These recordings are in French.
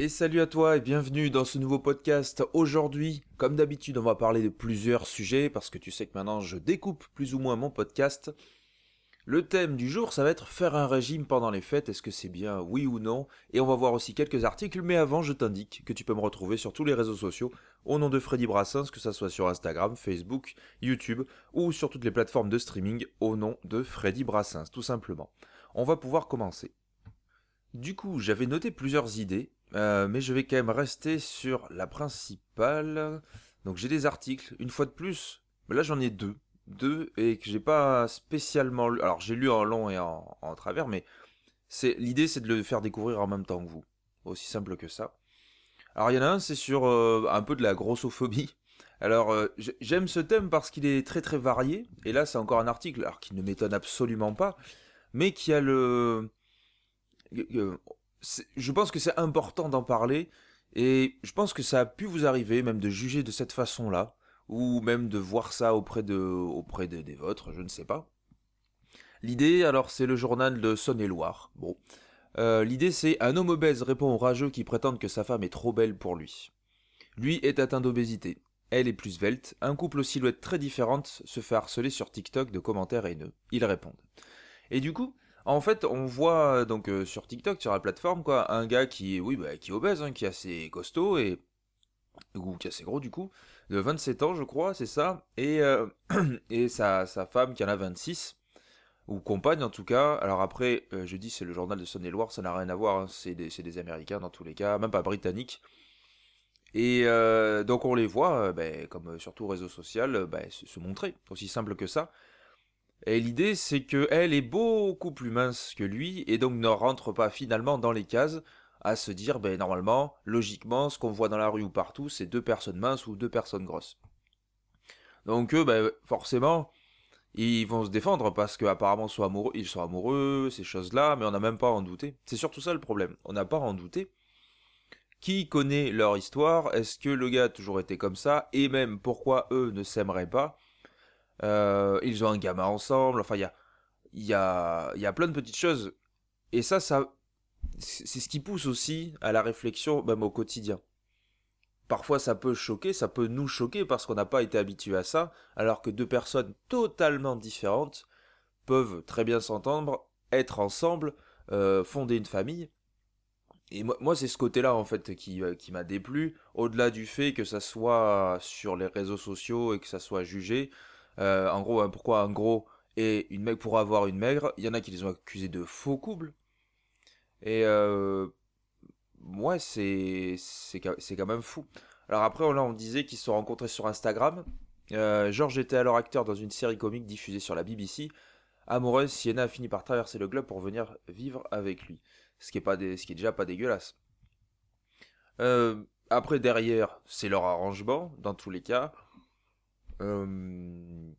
Et salut à toi et bienvenue dans ce nouveau podcast. Aujourd'hui, comme d'habitude, on va parler de plusieurs sujets parce que tu sais que maintenant je découpe plus ou moins mon podcast. Le thème du jour, ça va être faire un régime pendant les fêtes. Est-ce que c'est bien, oui ou non? Et on va voir aussi quelques articles, mais avant, je t'indique que tu peux me retrouver sur tous les réseaux sociaux au nom de Freddy Brassens, que ça soit sur Instagram, Facebook, YouTube ou sur toutes les plateformes de streaming au nom de Freddy Brassens, tout simplement. On va pouvoir commencer. Du coup, j'avais noté plusieurs idées, euh, mais je vais quand même rester sur la principale. Donc j'ai des articles, une fois de plus, mais là j'en ai deux. Deux, et que j'ai pas spécialement lu. Alors j'ai lu en long et en, en travers, mais c'est l'idée c'est de le faire découvrir en même temps que vous. Aussi simple que ça. Alors il y en a un, c'est sur euh, un peu de la grossophobie. Alors euh, j'aime ce thème parce qu'il est très très varié, et là c'est encore un article, alors qui ne m'étonne absolument pas, mais qui a le je pense que c'est important d'en parler et je pense que ça a pu vous arriver même de juger de cette façon-là ou même de voir ça auprès de auprès des vôtres, je ne sais pas. L'idée, alors, c'est le journal de Saône-et-Loire. Bon, euh, l'idée c'est un homme obèse répond aux rageux qui prétendent que sa femme est trop belle pour lui. Lui est atteint d'obésité. Elle est plus svelte. Un couple aux silhouettes très différentes se fait harceler sur TikTok de commentaires haineux. Ils répondent. Et du coup, en fait, on voit donc euh, sur TikTok, sur la plateforme, quoi, un gars qui est, oui, bah, qui est obèse, hein, qui est assez costaud et ou qui est assez gros du coup, de 27 ans, je crois, c'est ça, et euh, et sa, sa femme qui en a 26 ou compagne en tout cas. Alors après, euh, je dis c'est le journal de Saône-et-Loire, ça n'a rien à voir, hein, c'est des, des, Américains dans tous les cas, même pas britanniques. Et donc on les voit, ben, comme sur tout réseau social, ben, se montrer, aussi simple que ça. Et l'idée, c'est que elle est beaucoup plus mince que lui, et donc ne rentre pas finalement dans les cases, à se dire, ben normalement, logiquement, ce qu'on voit dans la rue ou partout, c'est deux personnes minces ou deux personnes grosses. Donc ben, forcément, ils vont se défendre parce qu'apparemment ils sont amoureux, ces choses-là, mais on n'a même pas en douter. C'est surtout ça le problème, on n'a pas en douter. Qui connaît leur histoire? Est-ce que le gars a toujours été comme ça? Et même pourquoi eux ne s'aimeraient pas? Ils ont un gamin ensemble, enfin il y a, y, a, y a plein de petites choses. Et ça, ça c'est ce qui pousse aussi à la réflexion même au quotidien. Parfois ça peut choquer, ça peut nous choquer parce qu'on n'a pas été habitué à ça, alors que deux personnes totalement différentes peuvent très bien s'entendre, être ensemble, euh, fonder une famille. Et moi, moi c'est ce côté-là en fait qui, euh, qui m'a déplu, au-delà du fait que ça soit sur les réseaux sociaux et que ça soit jugé. Euh, en gros, hein, pourquoi un gros et une maigre pour avoir une maigre Il y en a qui les ont accusés de faux couple. Et euh, ouais, c'est c'est quand même fou. Alors après, là, on disait qu'ils se sont rencontrés sur Instagram. Euh, George était alors acteur dans une série comique diffusée sur la BBC. Amoureuse, Sienna a fini par traverser le globe pour venir vivre avec lui. Ce qui est, pas ce qui déjà pas dégueulasse. Euh, après, derrière, c'est leur arrangement, dans tous les cas. Euh,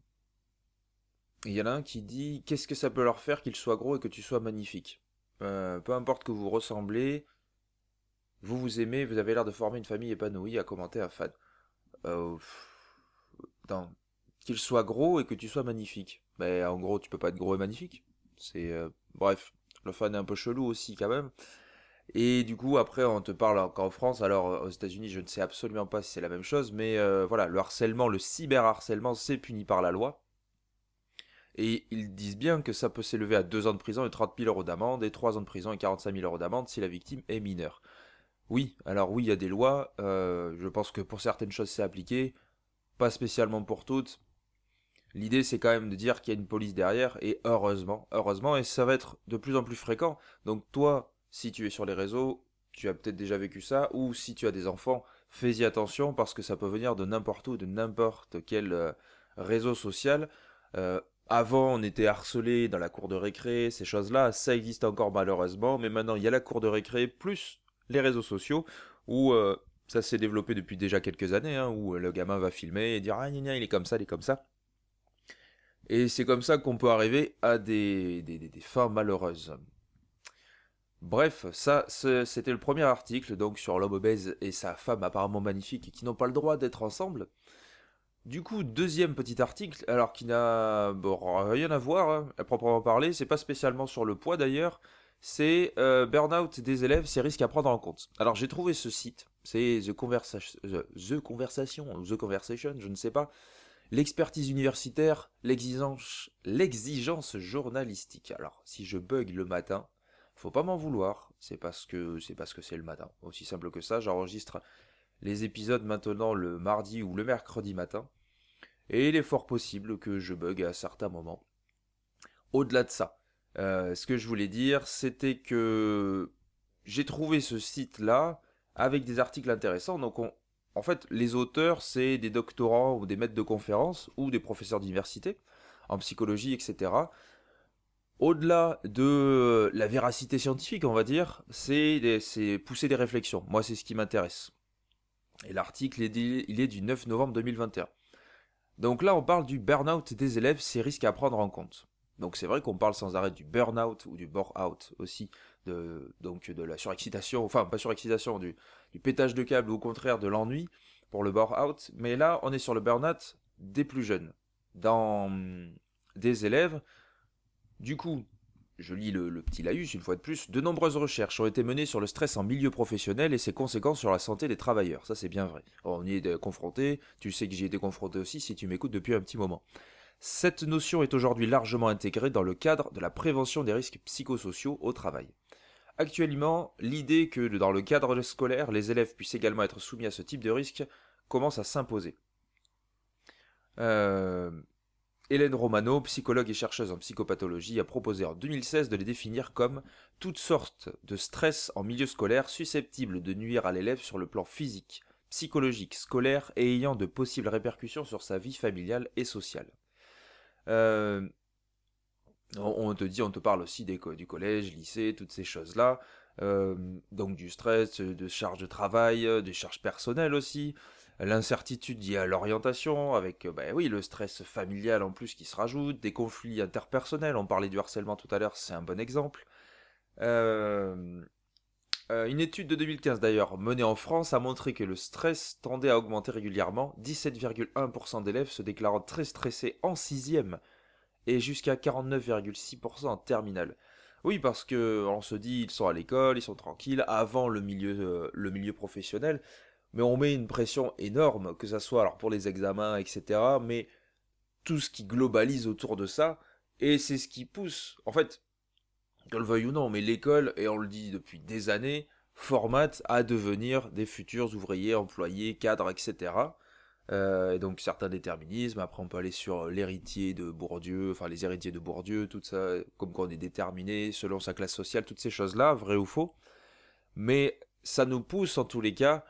il y en a un qui dit Qu'est-ce que ça peut leur faire qu'il soit gros et que tu sois magnifique euh, Peu importe que vous ressemblez, vous vous aimez, vous avez l'air de former une famille épanouie, a commenté un fan. Euh, qu'il soit gros et que tu sois magnifique. Mais en gros, tu peux pas être gros et magnifique. C'est euh, bref, le fan est un peu chelou aussi quand même. Et du coup, après, on te parle encore en France. Alors, aux États-Unis, je ne sais absolument pas si c'est la même chose, mais euh, voilà, le harcèlement, le cyberharcèlement, c'est puni par la loi. Et ils disent bien que ça peut s'élever à 2 ans de prison et 30 000 euros d'amende, et 3 ans de prison et 45 000 euros d'amende si la victime est mineure. Oui, alors oui, il y a des lois. Euh, je pense que pour certaines choses, c'est appliqué. Pas spécialement pour toutes. L'idée, c'est quand même de dire qu'il y a une police derrière, et heureusement, heureusement, et ça va être de plus en plus fréquent. Donc toi, si tu es sur les réseaux, tu as peut-être déjà vécu ça, ou si tu as des enfants, fais-y attention parce que ça peut venir de n'importe où, de n'importe quel euh, réseau social. Euh, avant, on était harcelé dans la cour de récré, ces choses-là, ça existe encore malheureusement, mais maintenant il y a la cour de récré plus les réseaux sociaux où euh, ça s'est développé depuis déjà quelques années, hein, où le gamin va filmer et dire ah il est comme ça, il est comme ça. Et c'est comme ça qu'on peut arriver à des, des fins malheureuses. Bref, ça, c'était le premier article, donc sur l'homme obèse et sa femme apparemment magnifique qui n'ont pas le droit d'être ensemble. Du coup, deuxième petit article, alors qui n'a rien à voir, hein, à proprement parler, c'est pas spécialement sur le poids d'ailleurs, c'est euh, Burnout des élèves, c'est risques à prendre en compte. Alors j'ai trouvé ce site, c'est The, Conversation, Conversation, The Conversation, je ne sais pas. L'expertise universitaire, l'exigence journalistique. Alors si je bug le matin, faut pas m'en vouloir, c'est parce que c'est parce que c'est le matin. Aussi simple que ça, j'enregistre les épisodes maintenant le mardi ou le mercredi matin. Et il est fort possible que je bug à certains moments. Au-delà de ça, euh, ce que je voulais dire, c'était que j'ai trouvé ce site-là avec des articles intéressants. Donc, en fait, les auteurs, c'est des doctorants ou des maîtres de conférences ou des professeurs d'université en psychologie, etc. Au-delà de la véracité scientifique, on va dire, c'est pousser des réflexions. Moi, c'est ce qui m'intéresse. Et l'article, il est du 9 novembre 2021. Donc là, on parle du burn-out des élèves, c'est risques à prendre en compte. Donc c'est vrai qu'on parle sans arrêt du burn-out ou du bore-out aussi, de, donc de la surexcitation, enfin pas surexcitation, du, du pétage de câble ou au contraire de l'ennui pour le bore-out. Mais là, on est sur le burn-out des plus jeunes, dans des élèves. Du coup, je lis le, petit laïus une fois de plus, de nombreuses recherches ont été menées sur le stress en milieu professionnel et ses conséquences sur la santé des travailleurs. Ça c'est bien vrai. On y est confronté, tu sais que j'y ai été confronté aussi si tu m'écoutes depuis un petit moment. Cette notion est aujourd'hui largement intégrée dans le cadre de la prévention des risques psychosociaux au travail. Actuellement, l'idée que dans le cadre scolaire, les élèves puissent également être soumis à ce type de risque commence à s'imposer. Euh, Hélène Romano, psychologue et chercheuse en psychopathologie, a proposé en 2016 de les définir comme toutes sortes de stress en milieu scolaire susceptibles de nuire à l'élève sur le plan physique, psychologique, scolaire et ayant de possibles répercussions sur sa vie familiale et sociale. Euh, on te dit, on te parle aussi du collège, lycée, toutes ces choses-là. Euh, donc du stress, de charges de travail, des charges personnelles aussi. L'incertitude liée à l'orientation, avec ben oui, le stress familial en plus qui se rajoute, des conflits interpersonnels, on parlait du harcèlement tout à l'heure, c'est un bon exemple. une étude de 2015 d'ailleurs, menée en France, a montré que le stress tendait à augmenter régulièrement, 17,1% d'élèves se déclarant très stressés en sixième et jusqu'à 49,6% en terminale. Oui, parce que on se dit ils sont à l'école, ils sont tranquilles avant le milieu, euh, le milieu professionnel, mais on met une pression énorme, que ça soit alors pour les examens, etc. Mais tout ce qui globalise autour de ça, et c'est ce qui pousse, en fait, qu'on le veuille ou non, mais l'école, et on le dit depuis des années, formate à devenir des futurs ouvriers, employés, cadres, etc. Euh, donc certains déterminismes, après on peut aller sur l'héritier de Bourdieu, enfin les héritiers de Bourdieu, tout ça, comme qu'on est déterminé selon sa classe sociale, toutes ces choses-là, vrai ou faux. Mais ça nous pousse en tous les cas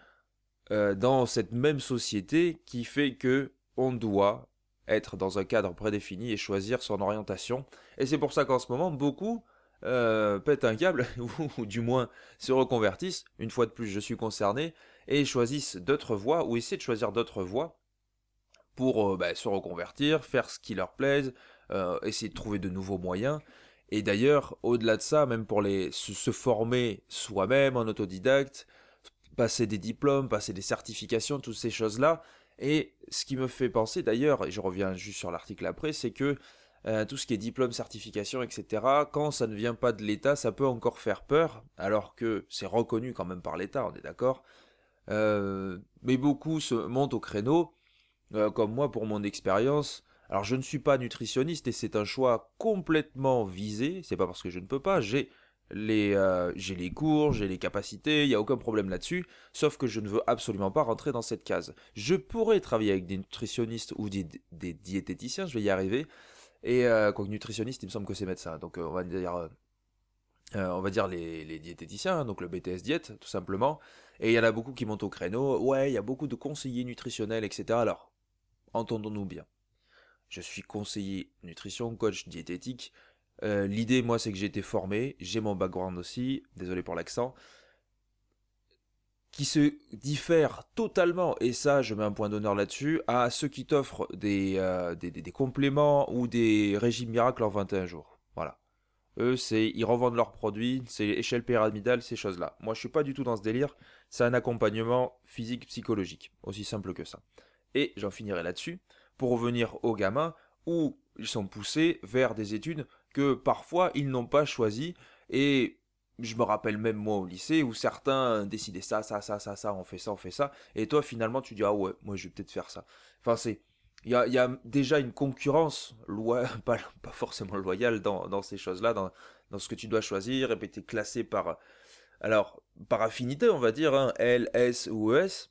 euh, dans cette même société qui fait que on doit être dans un cadre prédéfini et choisir son orientation. Et c'est pour ça qu'en ce moment, beaucoup euh, pètent un câble, ou, du moins se reconvertissent, une fois de plus je suis concerné, et choisissent d'autres voies, ou essaient de choisir d'autres voies pour euh, bah, se reconvertir, faire ce qui leur plaise, essayer de trouver de nouveaux moyens. Et d'ailleurs, au-delà de ça, même pour les, se, former soi-même en autodidacte, passer des diplômes, passer des certifications, toutes ces choses-là. Et ce qui me fait penser d'ailleurs, et je reviens juste sur l'article après, c'est que euh, tout ce qui est diplôme, certification, etc., quand ça ne vient pas de l'État, ça peut encore faire peur, alors que c'est reconnu quand même par l'État, on est d'accord. Euh, mais beaucoup se montent au créneau, euh, comme moi pour mon expérience. Alors je ne suis pas nutritionniste et c'est un choix complètement visé, c'est pas parce que je ne peux pas, j'ai les, j'ai les cours, j'ai les capacités, il n'y a aucun problème là-dessus, sauf que je ne veux absolument pas rentrer dans cette case. Je pourrais travailler avec des nutritionnistes ou des, diététiciens, je vais y arriver, et euh, nutritionniste, il me semble que c'est médecin. Donc euh, on va dire, euh, euh, on va dire les, diététiciens, hein, donc le BTS diète, tout simplement. Et il y en a beaucoup qui montent au créneau. Ouais, il y a beaucoup de conseillers nutritionnels, etc. Alors, entendons-nous bien. Je suis conseiller nutrition, coach diététique. L'idée, moi, c'est que j'ai été formé, j'ai mon background aussi, désolé pour l'accent, qui se diffèrent totalement, et ça je mets un point d'honneur là-dessus, à ceux qui t'offrent des, euh, compléments ou des régimes miracles en 21 jours. Voilà. Eux, c'est ils revendent leurs produits, c'est échelle pyramidale, ces choses-là. Moi, je suis pas du tout dans ce délire. C'est un accompagnement physique, psychologique, aussi simple que ça. Et j'en finirai là-dessus pour revenir aux gamins où ils sont poussés vers des études que parfois ils n'ont pas choisies et je me rappelle même moi au lycée où certains décidaient ça, ça, ça, ça, ça, on fait ça, on fait ça. Et toi, finalement, tu dis, ah ouais, moi je vais peut-être faire ça. Enfin, c'est. Il y a, déjà une concurrence, loi, pas, pas forcément loyale dans, dans ces choses-là, dans, dans ce que tu dois choisir, et puis es classé par. Alors, par affinité, on va dire, hein, L, S ou ES.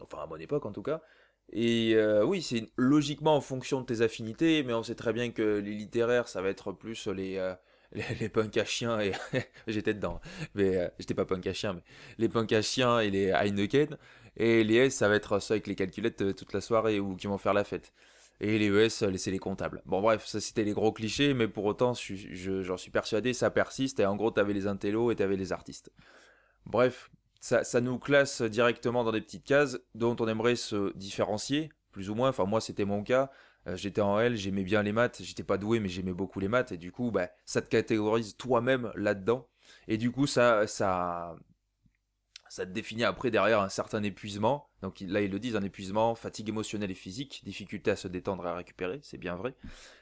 Enfin, à mon époque en tout cas. Et euh, oui, c'est logiquement en fonction de tes affinités, mais on sait très bien que les littéraires, ça va être plus les, euh, les, punks à chiens et j'étais dedans mais euh, j'étais pas punk à chiens mais les punks à chiens et les Heineken et les S ça va être ça avec les calculettes euh, toute la soirée ou qui vont faire la fête. Et les ES c'est les comptables. Bon bref ça c'était les gros clichés mais pour autant j'en suis persuadé ça persiste et en gros t'avais les intellos et t'avais les artistes. Bref ça, nous classe directement dans des petites cases dont on aimerait se différencier plus ou moins enfin moi c'était mon cas euh, j'étais en L, j'aimais bien les maths, j'étais pas doué mais j'aimais beaucoup les maths et du coup bah, ça te catégorise toi-même là-dedans et du coup ça ça ça te définit après derrière un certain épuisement. Donc là ils le disent un épuisement, fatigue émotionnelle et physique, difficulté à se détendre et à récupérer, c'est bien vrai.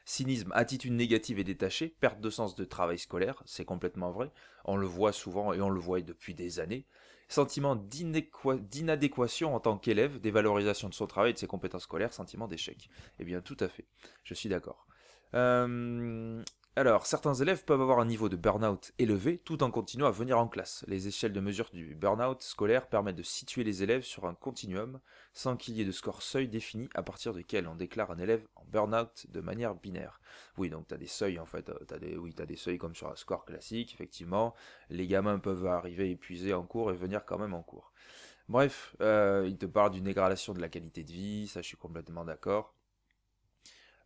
Cynisme, attitude négative et détachée, perte de sens de travail scolaire, c'est complètement vrai. On le voit souvent et on le voit depuis des années sentiment d'inadéquation en tant qu'élève, dévalorisation de son travail et de ses compétences scolaires, sentiment d'échec. Eh bien, tout à fait, je suis d'accord. Euh, alors, certains élèves peuvent avoir un niveau de burn-out élevé tout en continuant à venir en classe. Les échelles de mesure du burn-out scolaire permettent de situer les élèves sur un continuum sans qu'il y ait de score seuil défini à partir duquel on déclare un élève en burn-out de manière binaire. Oui, donc tu as des seuils en fait, as des, oui, tu as des seuils comme sur un score classique, effectivement. Les gamins peuvent arriver épuisés en cours et venir quand même en cours. Bref, euh, il te parle d'une dégradation de la qualité de vie, ça je suis complètement d'accord.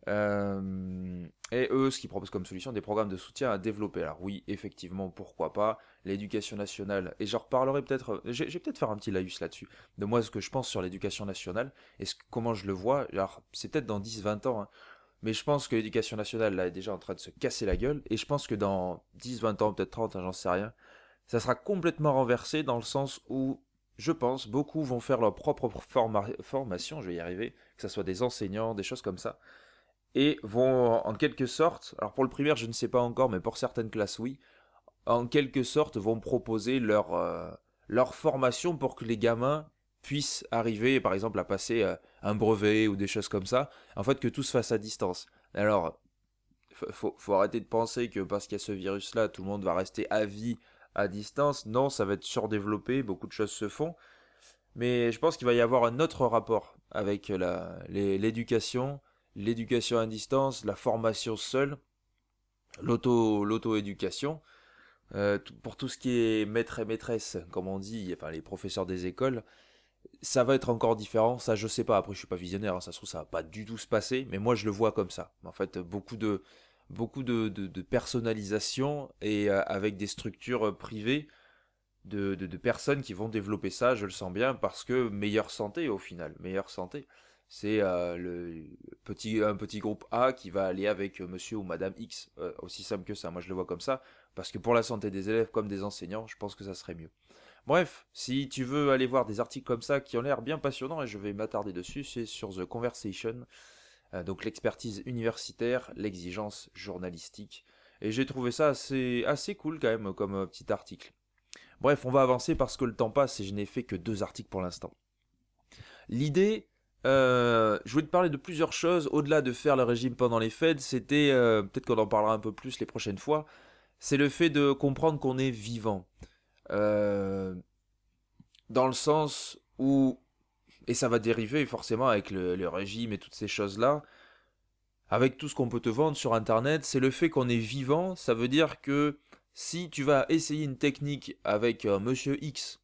Euh, et eux, ce qu'ils proposent comme solution, des programmes de soutien à développer. Alors oui, effectivement, pourquoi pas. L'éducation nationale, et j'en reparlerai peut-être, je vais peut-être faire un petit laïus là-dessus, de moi ce que je pense sur l'éducation nationale, et comment je le vois. Alors c'est peut-être dans 10-20 ans, hein, mais je pense que l'éducation nationale là est déjà en train de se casser la gueule, et je pense que dans 10-20 ans, peut-être 30, hein, j'en sais rien, ça sera complètement renversé dans le sens où je pense, beaucoup vont faire leur propre formation, je vais y arriver, que ce soit des enseignants, des choses comme ça, et vont en quelque sorte, alors pour le primaire je ne sais pas encore, mais pour certaines classes oui, en quelque sorte vont proposer leur, euh, formation pour que les gamins puissent arriver par exemple à passer euh, un brevet ou des choses comme ça, en fait que tout se fasse à distance. Alors, faut, faut arrêter de penser que parce qu'il y a ce virus là, tout le monde va rester à vie à distance. Non, ça va être surdéveloppé, beaucoup de choses se font. Mais je pense qu'il va y avoir un autre rapport avec l'éducation, l'éducation à distance, la formation seule, l'auto, l'auto-éducation. Euh, pour tout ce qui est maître et maîtresse, comme on dit, enfin les professeurs des écoles, ça va être encore différent. Ça, je sais pas. Après, je suis pas visionnaire. Hein, ça se trouve, ça va pas du tout se passer. Mais moi, je le vois comme ça. En fait, beaucoup de, beaucoup de, de, personnalisation et euh, avec des structures privées de, de, personnes qui vont développer ça. Je le sens bien parce que meilleure santé au final, meilleure santé c'est euh, un petit groupe A qui va aller avec euh, monsieur ou madame X. Euh, aussi simple que ça, moi je le vois comme ça, parce que pour la santé des élèves comme des enseignants, je pense que ça serait mieux. Bref, si tu veux aller voir des articles comme ça qui ont l'air bien passionnants, et je vais m'attarder dessus, c'est sur The Conversation, donc l'expertise universitaire, l'exigence journalistique. Et j'ai trouvé ça assez, assez cool quand même comme petit article. Bref, on va avancer parce que le temps passe et je n'ai fait que deux articles pour l'instant. L'idée, euh, je voulais te parler de plusieurs choses. Au-delà de faire le régime pendant les fêtes, c'était, euh, peut-être qu'on en parlera un peu plus les prochaines fois, c'est le fait de comprendre qu'on est vivant. Euh, dans le sens où, et ça va dériver forcément avec le, le régime et toutes ces choses-là, avec tout ce qu'on peut te vendre sur Internet, c'est le fait qu'on est vivant, ça veut dire que si tu vas essayer une technique avec Monsieur X,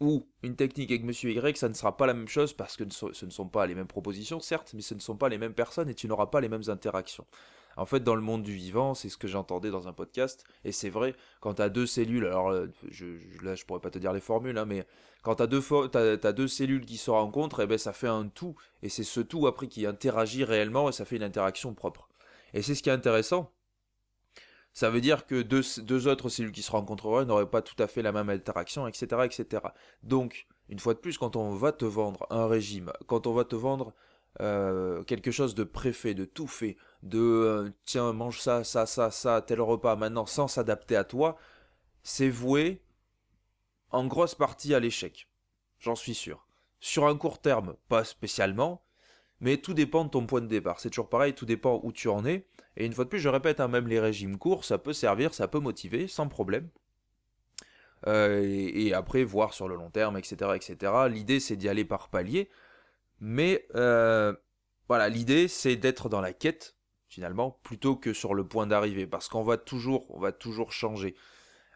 ou une technique avec Monsieur Y, ça ne sera pas la même chose parce que ce ne sont pas les mêmes propositions, certes, mais ce ne sont pas les mêmes personnes et tu n'auras pas les mêmes interactions. En fait, dans le monde du vivant, c'est ce que j'entendais dans un podcast, et c'est vrai, quand tu as deux cellules, alors euh, je, là je pourrais pas te dire les formules, hein, mais quand tu as, as, deux cellules qui se rencontrent, et eh ben, ça fait un tout, et c'est ce tout après qui interagit réellement, et ça fait une interaction propre. Et c'est ce qui est intéressant, ça veut dire que deux, autres cellules qui se rencontreraient n'auraient pas tout à fait la même interaction, etc., etc. Donc, une fois de plus, quand on va te vendre un régime, quand on va te vendre euh, quelque chose de préfet, de tout fait, de euh, tiens, mange ça, ça, ça, ça, tel repas maintenant, sans s'adapter à toi, c'est voué en grosse partie à l'échec. J'en suis sûr. Sur un court terme, pas spécialement, mais tout dépend de ton point de départ. C'est toujours pareil, tout dépend où tu en es. Et une fois de plus, je répète, hein, même les régimes courts, ça peut servir, ça peut motiver, sans problème. Euh, et, après, voir sur le long terme, etc. etc. L'idée, c'est d'y aller par palier. Mais euh, voilà, l'idée, c'est d'être dans la quête, finalement, plutôt que sur le point d'arrivée. Parce qu'on va toujours, on va toujours changer.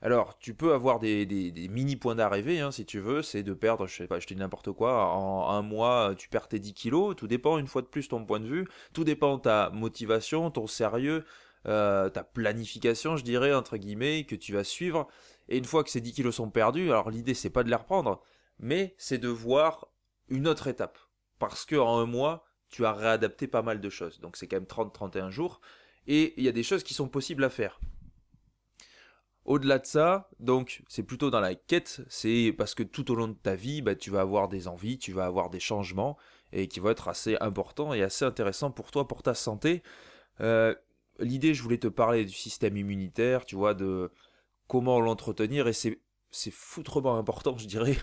Alors, tu peux avoir des, mini points d'arrivée, hein, si tu veux, c'est de perdre, je sais pas, je te dis n'importe quoi, en un mois, tu perds tes 10 kilos, tout dépend une fois de plus ton point de vue, tout dépend ta motivation, ton sérieux, euh, ta planification, je dirais, entre guillemets, que tu vas suivre. Et une fois que ces 10 kilos sont perdus, alors l'idée c'est pas de les reprendre, mais c'est de voir une autre étape. Parce qu'en un mois, tu as réadapté pas mal de choses. Donc c'est quand même 30-31 jours. Et il y a des choses qui sont possibles à faire. Au-delà de ça, donc c'est plutôt dans la quête, c'est parce que tout au long de ta vie, bah, tu vas avoir des envies, tu vas avoir des changements, et qui vont être assez importants et assez intéressants pour toi, pour ta santé. Euh, l'idée, je voulais te parler du système immunitaire, tu vois, de comment l'entretenir, et c'est, foutrement important, je dirais,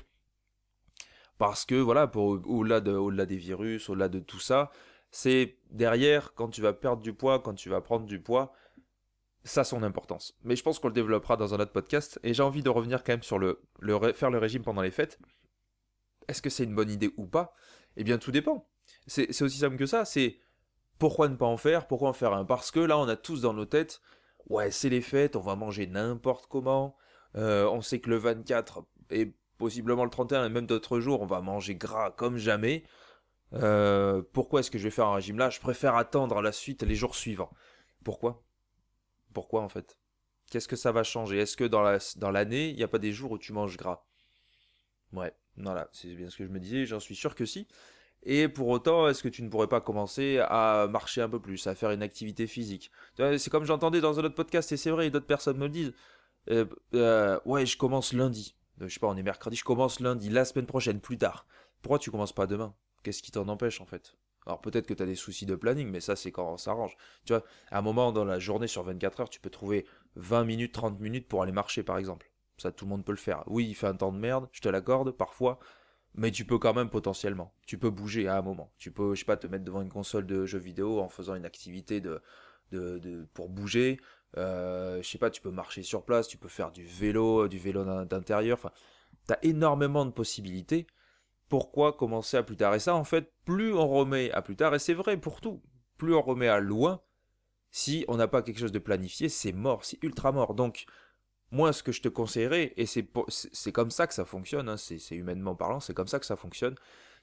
parce que voilà, au-delà, de, au-delà des virus, au-delà de tout ça, c'est derrière, quand tu vas perdre du poids, quand tu vas prendre du poids, ça son importance. Mais je pense qu'on le développera dans un autre podcast. Et j'ai envie de revenir quand même sur le, faire le régime pendant les fêtes. Est-ce que c'est une bonne idée ou pas? Eh bien, tout dépend. C'est aussi simple que ça. C'est pourquoi ne pas en faire? Pourquoi en faire un? Parce que là, on a tous dans nos têtes, ouais, c'est les fêtes, on va manger n'importe comment. Euh, on sait que le 24 et possiblement le 31 et même d'autres jours, on va manger gras comme jamais. Euh, pourquoi est-ce que je vais faire un régime là? Je préfère attendre la suite les jours suivants. Pourquoi? Pourquoi en fait? Qu'est-ce que ça va changer? Est-ce que dans l'année, il n'y a pas des jours où tu manges gras? Ouais, voilà, c'est bien ce que je me disais, j'en suis sûr que si. Et pour autant, est-ce que tu ne pourrais pas commencer à marcher un peu plus, à faire une activité physique? C'est comme j'entendais dans un autre podcast, et c'est vrai, d'autres personnes me le disent. Euh, euh, ouais, je commence lundi. Euh, je sais pas, on est mercredi, je commence lundi, la semaine prochaine, plus tard. Pourquoi tu commences pas demain? Qu'est-ce qui t'en empêche en fait? Alors peut-être que tu as des soucis de planning, mais ça c'est quand on s'arrange. Tu vois, à un moment dans la journée sur 24 heures, tu peux trouver 20 minutes, 30 minutes pour aller marcher par exemple. Ça tout le monde peut le faire. Oui, il fait un temps de merde, je te l'accorde parfois, mais tu peux quand même potentiellement. Tu peux bouger à un moment. Tu peux, je sais pas, te mettre devant une console de jeux vidéo en faisant une activité de, pour bouger. Euh, je sais pas, tu peux marcher sur place, tu peux faire du vélo, du vélo d'intérieur. Enfin, tu as énormément de possibilités pourquoi commencer à plus tard Et ça, en fait, plus on remet à plus tard, et c'est vrai pour tout, plus on remet à loin, si on n'a pas quelque chose de planifié, c'est mort, c'est ultra mort. Donc, moi, ce que je te conseillerais, et c'est, comme ça que ça fonctionne, hein, c'est, humainement parlant, c'est comme ça que ça fonctionne.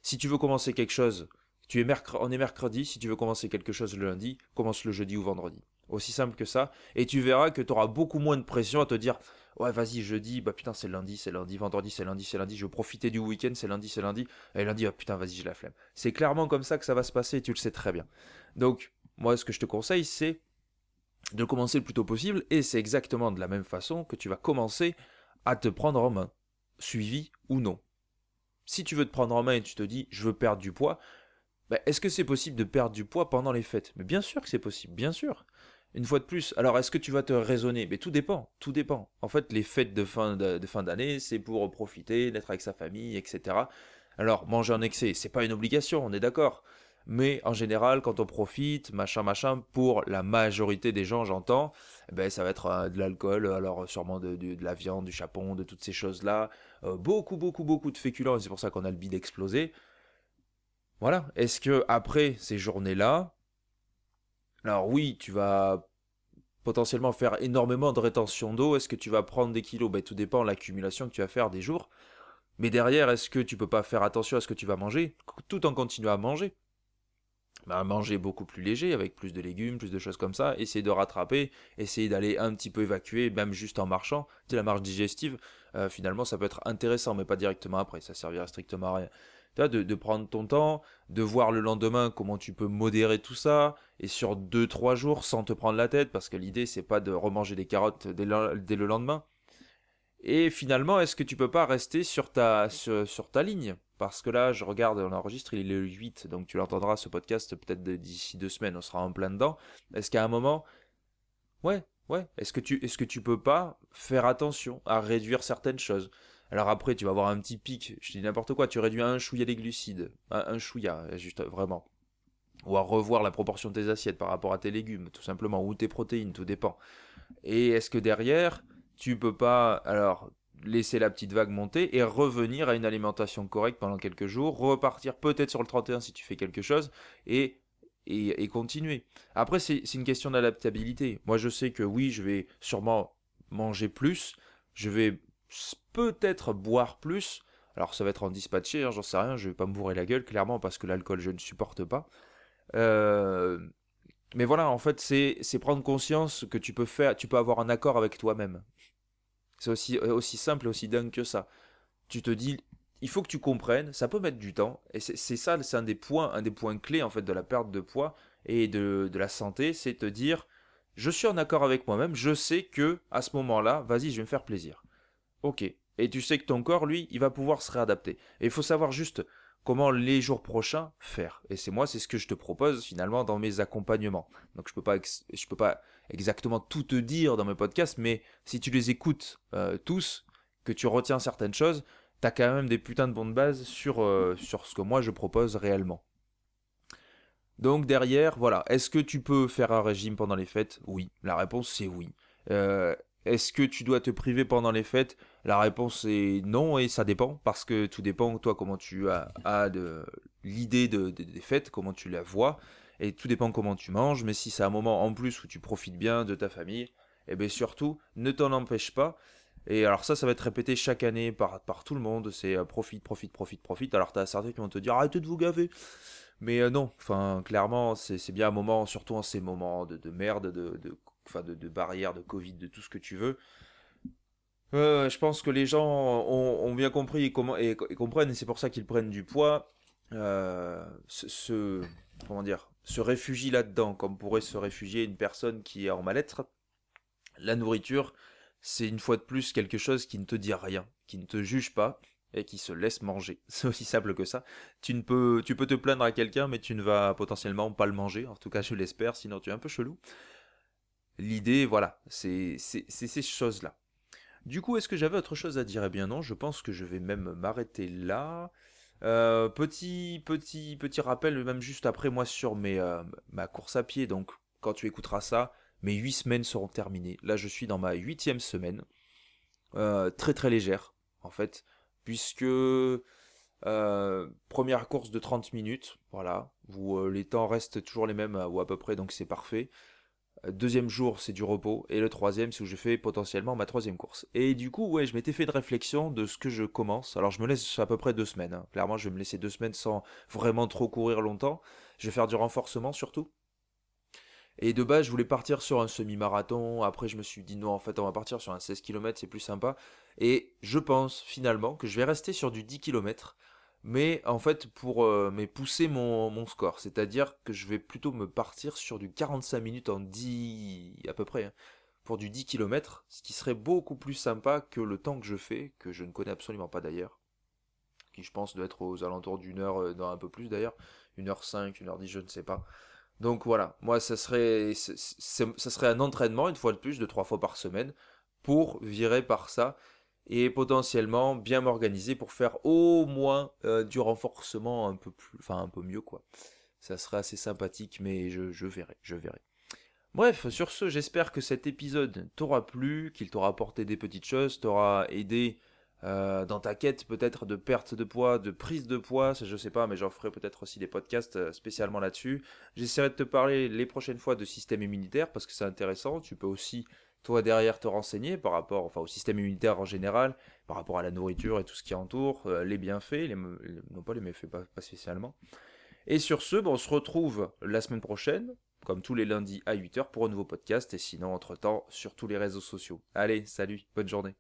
Si tu veux commencer quelque chose, tu es on est mercredi, si tu veux commencer quelque chose le lundi, commence le jeudi ou vendredi. Aussi simple que ça, et tu verras que tu auras beaucoup moins de pression à te dire ouais, vas-y, jeudi, bah putain, c'est lundi, c'est lundi, vendredi, c'est lundi, c'est lundi, je veux profiter du week-end, c'est lundi, c'est lundi, et lundi, ah putain, vas-y, j'ai la flemme. C'est clairement comme ça que ça va se passer, tu le sais très bien. Donc, moi, ce que je te conseille, c'est de commencer le plus tôt possible, et c'est exactement de la même façon que tu vas commencer à te prendre en main, suivi ou non. Si tu veux te prendre en main et tu te dis, je veux perdre du poids, bah, est-ce que c'est possible de perdre du poids pendant les fêtes? Mais bien sûr que c'est possible, bien sûr. Une fois de plus, alors est-ce que tu vas te raisonner? Mais tout dépend, tout dépend. En fait, les fêtes de fin d'année, c'est pour profiter, d'être avec sa famille, etc. Alors, manger en excès, c'est pas une obligation, on est d'accord. Mais en général, quand on profite, machin, machin, pour la majorité des gens, j'entends, eh ben, ça va être euh, de l'alcool, alors sûrement de, la viande, du chapon, de toutes ces choses-là. Euh, beaucoup, beaucoup, beaucoup de féculents, et c'est pour ça qu'on a le bide explosé. Voilà. Est-ce que après ces journées-là, alors oui, tu vas potentiellement faire énormément de rétention d'eau. Est-ce que tu vas prendre des kilos? Ben, Tout dépend de l'accumulation que tu vas faire des jours. Mais derrière, est-ce que tu peux pas faire attention à ce que tu vas manger? Tout en continuant à manger ben, Manger beaucoup plus léger, avec plus de légumes, plus de choses comme ça. Essayer de rattraper, essayer d'aller un petit peu évacuer, même juste en marchant. Tu sais, la marche digestive, euh, finalement, ça peut être intéressant, mais pas directement après. Ça servira strictement à rien de, prendre ton temps, de voir le lendemain comment tu peux modérer tout ça, et sur 2-3 jours sans te prendre la tête, parce que l'idée c'est pas de remanger des carottes dès le, lendemain. Et finalement, est-ce que tu peux pas rester sur ta, ligne? Parce que là, je regarde, on enregistre, il est le 8, donc tu l'entendras ce podcast peut-être d'ici deux semaines, on sera en plein dedans. Est-ce qu'à un moment, ouais, Ouais, est-ce que tu est-ce que tu peux pas faire attention à réduire certaines choses? Alors après, tu vas avoir un petit pic, je dis n'importe quoi, tu réduis un chouïa les glucides, un, un chouïa, juste vraiment. Ou à revoir la proportion de tes assiettes par rapport à tes légumes, tout simplement, ou tes protéines, tout dépend. Et est-ce que derrière, tu peux pas alors laisser la petite vague monter et revenir à une alimentation correcte pendant quelques jours, repartir peut-être sur le 31 si tu fais quelque chose, et et, continuer. Après, c'est une question d'adaptabilité. Moi, je sais que oui, je vais sûrement manger plus, je vais peut-être boire plus. Alors, ça va être en dispatché, hein, j'en sais rien, je vais pas me bourrer la gueule, clairement, parce que l'alcool, je ne supporte pas. Euh, mais voilà, en fait, c'est prendre conscience que tu peux faire, tu peux avoir un accord avec toi-même. C'est aussi, aussi simple et aussi dingue que ça. Tu te dis, il faut que tu comprennes, ça peut mettre du temps, et c'est ça, c'est un des points, un des points clés en fait de la perte de poids et de, de la santé, c'est te dire, je suis en accord avec moi-même, je sais que à ce moment-là, vas-y, je vais me faire plaisir. Ok. Et tu sais que ton corps, lui, il va pouvoir se réadapter. Et il faut savoir juste comment les jours prochains faire. Et c'est moi, c'est ce que je te propose finalement dans mes accompagnements. Donc je peux pas, peux pas exactement tout te dire dans mes podcasts, mais si tu les écoutes euh, tous, que tu retiens certaines choses, t'as quand même des putains de bonnes bases sur, euh, sur ce que moi je propose réellement. Donc derrière, voilà, est-ce que tu peux faire un régime pendant les fêtes? Oui, la réponse c'est oui. Euh, est-ce que tu dois te priver pendant les fêtes? La réponse est non et ça dépend parce que tout dépend toi comment tu as, l'idée de, des fêtes, comment tu la vois et tout dépend comment tu manges. Mais si c'est un moment en plus où tu profites bien de ta famille, et eh bien surtout ne t'en empêche pas et alors ça, ça va être répété chaque année par, tout le monde. C'est euh, profite, profite, profite, profite. Alors t'as certains qui vont te dire arrêtez de vous gaver. Mais euh, non, enfin clairement, c'est bien un moment, surtout en ces moments de, de merde, de, de, de, barrières, de Covid, de tout ce que tu veux. Euh, je pense que les gens ont, bien compris et, et, comprennent, et c'est pour ça qu'ils prennent du poids. ce, comment dire, se réfugient là-dedans, comme pourrait se réfugier une personne qui est en mal-être. La nourriture, c'est une fois de plus quelque chose qui ne te dit rien, qui ne te juge pas et qui se laisse manger. C'est aussi simple que ça. Tu ne peux, tu peux te plaindre à quelqu'un, mais tu ne vas potentiellement pas le manger. En tout cas, je l'espère, sinon tu es un peu chelou. L'idée, voilà, c'est ces choses-là. Du coup, est-ce que j'avais autre chose à dire? Eh bien non, je pense que je vais même m'arrêter là. Euh, petit, petit, petit rappel, même juste après moi sur mes, euh, ma course à pied. Donc, quand tu écouteras ça, mes 8 semaines seront terminées. Là, je suis dans ma huitième semaine. Euh, très très légère, en fait, puisque première course de 30 minutes, voilà, où les temps restent toujours les mêmes, ou à peu près, donc c'est parfait. Deuxième jour, c'est du repos, et le troisième, c'est où je fais potentiellement ma troisième course. Et du coup, ouais, je m'étais fait de réflexion de ce que je commence. Alors, je me laisse à peu près deux semaines. Hein. Clairement, je vais me laisser deux semaines sans vraiment trop courir longtemps. Je vais faire du renforcement surtout. Et de base, je voulais partir sur un semi-marathon. Après, je me suis dit non, en fait, on va partir sur un 16 km, c'est plus sympa. Et je pense finalement que je vais rester sur du 10 km. Mais en fait, pour euh, pousser mon, score. C'est-à-dire que je vais plutôt me partir sur du 45 minutes en 10 à peu près. Hein, pour du 10 km. Ce qui serait beaucoup plus sympa que le temps que je fais, que je ne connais absolument pas d'ailleurs. Qui je pense doit être aux alentours d'une heure, euh, un peu plus d'ailleurs. Une heure 5, une heure 10, je ne sais pas. Donc voilà, moi ça serait, ça serait un entraînement une fois de plus de trois fois par semaine pour virer par ça et potentiellement bien m'organiser pour faire au moins euh, du renforcement un peu plus, enfin un peu mieux quoi. Ça serait assez sympathique, mais je, verrai, je verrai. Bref, sur ce, j'espère que cet épisode t'aura plu, qu'il t'aura apporté des petites choses, t'aura aidé euh, dans ta quête peut-être de perte de poids, de prise de poids, je sais pas, mais j'en ferai peut-être aussi des podcasts euh, spécialement là-dessus. J'essaierai de te parler les prochaines fois de système immunitaire parce que c'est intéressant. Tu peux aussi toi derrière te renseigner par rapport, au système immunitaire en général, par rapport à la nourriture et tout ce qui entoure, euh, les bienfaits, les, non pas les méfaits, pas, spécialement. Et sur ce, on se retrouve la semaine prochaine, comme tous les lundis à 8h pour un nouveau podcast, et sinon entre-temps sur tous les réseaux sociaux. Allez, salut, bonne journée.